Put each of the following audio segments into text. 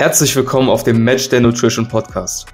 Herzlich willkommen auf dem Match der Nutrition Podcast.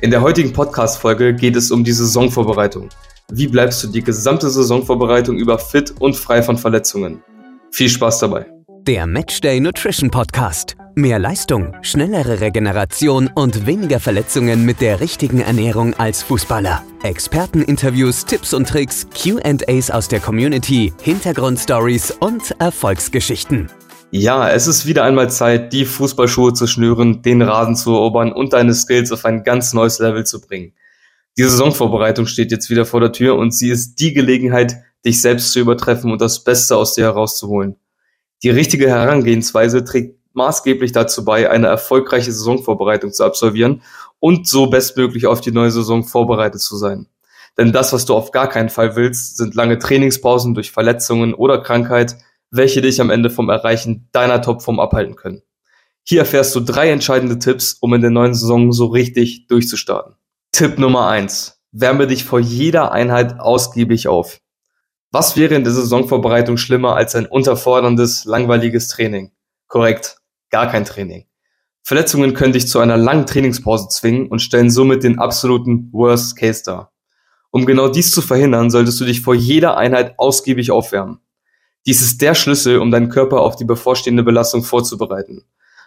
In der heutigen Podcast-Folge geht es um die Saisonvorbereitung. Wie bleibst du die gesamte Saisonvorbereitung über fit und frei von Verletzungen? Viel Spaß dabei. Der Matchday Nutrition Podcast. Mehr Leistung, schnellere Regeneration und weniger Verletzungen mit der richtigen Ernährung als Fußballer. Experteninterviews, Tipps und Tricks, QAs aus der Community, Hintergrundstories und Erfolgsgeschichten. Ja, es ist wieder einmal Zeit, die Fußballschuhe zu schnüren, den Rasen zu erobern und deine Skills auf ein ganz neues Level zu bringen. Die Saisonvorbereitung steht jetzt wieder vor der Tür und sie ist die Gelegenheit, dich selbst zu übertreffen und das Beste aus dir herauszuholen. Die richtige Herangehensweise trägt maßgeblich dazu bei, eine erfolgreiche Saisonvorbereitung zu absolvieren und so bestmöglich auf die neue Saison vorbereitet zu sein. Denn das, was du auf gar keinen Fall willst, sind lange Trainingspausen durch Verletzungen oder Krankheit, welche dich am Ende vom Erreichen deiner Topform abhalten können. Hier erfährst du drei entscheidende Tipps, um in der neuen Saison so richtig durchzustarten. Tipp Nummer eins: Wärme dich vor jeder Einheit ausgiebig auf. Was wäre in der Saisonvorbereitung schlimmer als ein unterforderndes, langweiliges Training? Korrekt, gar kein Training. Verletzungen können dich zu einer langen Trainingspause zwingen und stellen somit den absoluten Worst Case dar. Um genau dies zu verhindern, solltest du dich vor jeder Einheit ausgiebig aufwärmen. Dies ist der Schlüssel, um deinen Körper auf die bevorstehende Belastung vorzubereiten.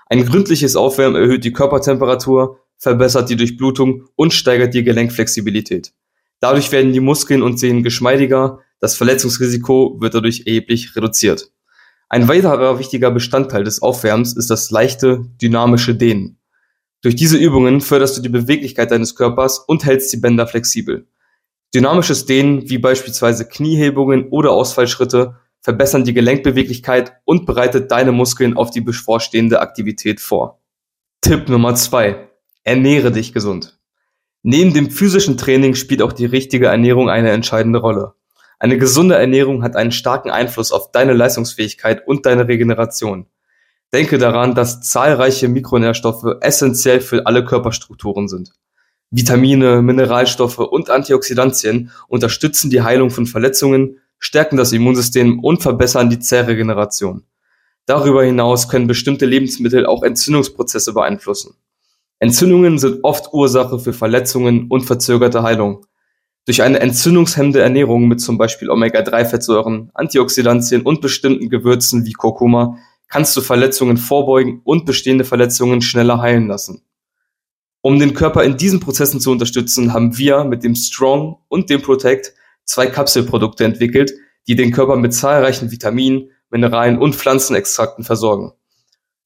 Ein gründliches Aufwärmen erhöht die Körpertemperatur, verbessert die Durchblutung und steigert die Gelenkflexibilität. Dadurch werden die Muskeln und Sehnen geschmeidiger, das Verletzungsrisiko wird dadurch erheblich reduziert. Ein weiterer wichtiger Bestandteil des Aufwärmens ist das leichte, dynamische Dehnen. Durch diese Übungen förderst du die Beweglichkeit deines Körpers und hältst die Bänder flexibel. Dynamisches Dehnen, wie beispielsweise Kniehebungen oder Ausfallschritte, verbessern die Gelenkbeweglichkeit und bereitet deine Muskeln auf die bevorstehende Aktivität vor. Tipp Nummer zwei: Ernähre dich gesund. Neben dem physischen Training spielt auch die richtige Ernährung eine entscheidende Rolle. Eine gesunde Ernährung hat einen starken Einfluss auf deine Leistungsfähigkeit und deine Regeneration. Denke daran, dass zahlreiche Mikronährstoffe essentiell für alle Körperstrukturen sind. Vitamine, Mineralstoffe und Antioxidantien unterstützen die Heilung von Verletzungen, stärken das Immunsystem und verbessern die Zellregeneration. Darüber hinaus können bestimmte Lebensmittel auch Entzündungsprozesse beeinflussen. Entzündungen sind oft Ursache für Verletzungen und verzögerte Heilung. Durch eine entzündungshemmende Ernährung mit zum Beispiel Omega-3-Fettsäuren, Antioxidantien und bestimmten Gewürzen wie Kurkuma kannst du Verletzungen vorbeugen und bestehende Verletzungen schneller heilen lassen. Um den Körper in diesen Prozessen zu unterstützen, haben wir mit dem Strong und dem Protect zwei Kapselprodukte entwickelt, die den Körper mit zahlreichen Vitaminen, Mineralien und Pflanzenextrakten versorgen.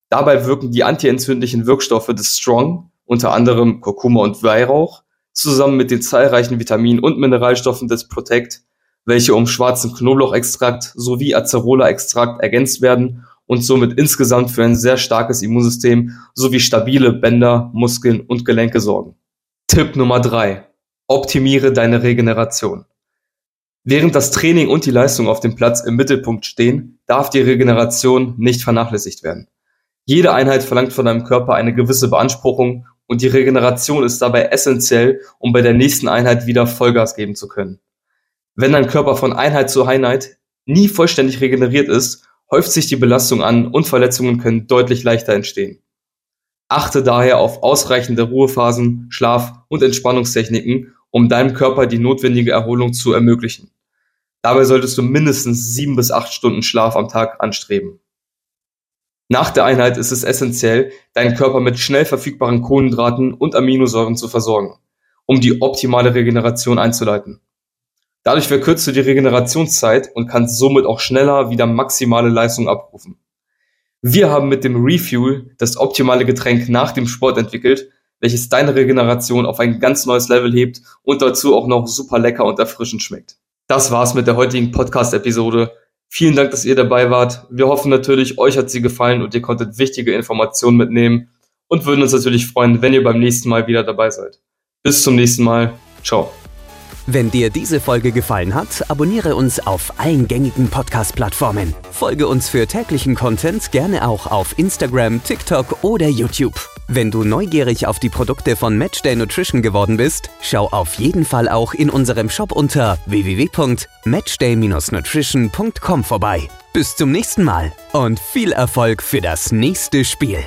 Dabei wirken die antientzündlichen Wirkstoffe des Strong, unter anderem Kurkuma und Weihrauch, zusammen mit den zahlreichen Vitaminen und Mineralstoffen des Protect, welche um schwarzen Knoblauchextrakt sowie Acerola-Extrakt ergänzt werden und somit insgesamt für ein sehr starkes Immunsystem sowie stabile Bänder, Muskeln und Gelenke sorgen. Tipp Nummer drei: Optimiere deine Regeneration. Während das Training und die Leistung auf dem Platz im Mittelpunkt stehen, darf die Regeneration nicht vernachlässigt werden. Jede Einheit verlangt von deinem Körper eine gewisse Beanspruchung und die Regeneration ist dabei essentiell, um bei der nächsten Einheit wieder Vollgas geben zu können. Wenn dein Körper von Einheit zu Einheit nie vollständig regeneriert ist, häuft sich die Belastung an und Verletzungen können deutlich leichter entstehen. Achte daher auf ausreichende Ruhephasen, Schlaf und Entspannungstechniken, um deinem Körper die notwendige Erholung zu ermöglichen. Dabei solltest du mindestens sieben bis acht Stunden Schlaf am Tag anstreben. Nach der Einheit ist es essentiell, deinen Körper mit schnell verfügbaren Kohlenhydraten und Aminosäuren zu versorgen, um die optimale Regeneration einzuleiten. Dadurch verkürzt du die Regenerationszeit und kannst somit auch schneller wieder maximale Leistung abrufen. Wir haben mit dem Refuel das optimale Getränk nach dem Sport entwickelt, welches deine Regeneration auf ein ganz neues Level hebt und dazu auch noch super lecker und erfrischend schmeckt. Das war's mit der heutigen Podcast-Episode. Vielen Dank, dass ihr dabei wart. Wir hoffen natürlich, euch hat sie gefallen und ihr konntet wichtige Informationen mitnehmen und würden uns natürlich freuen, wenn ihr beim nächsten Mal wieder dabei seid. Bis zum nächsten Mal. Ciao. Wenn dir diese Folge gefallen hat, abonniere uns auf allen gängigen Podcast-Plattformen. Folge uns für täglichen Content gerne auch auf Instagram, TikTok oder YouTube. Wenn du neugierig auf die Produkte von Matchday Nutrition geworden bist, schau auf jeden Fall auch in unserem Shop unter www.matchday-nutrition.com vorbei. Bis zum nächsten Mal und viel Erfolg für das nächste Spiel.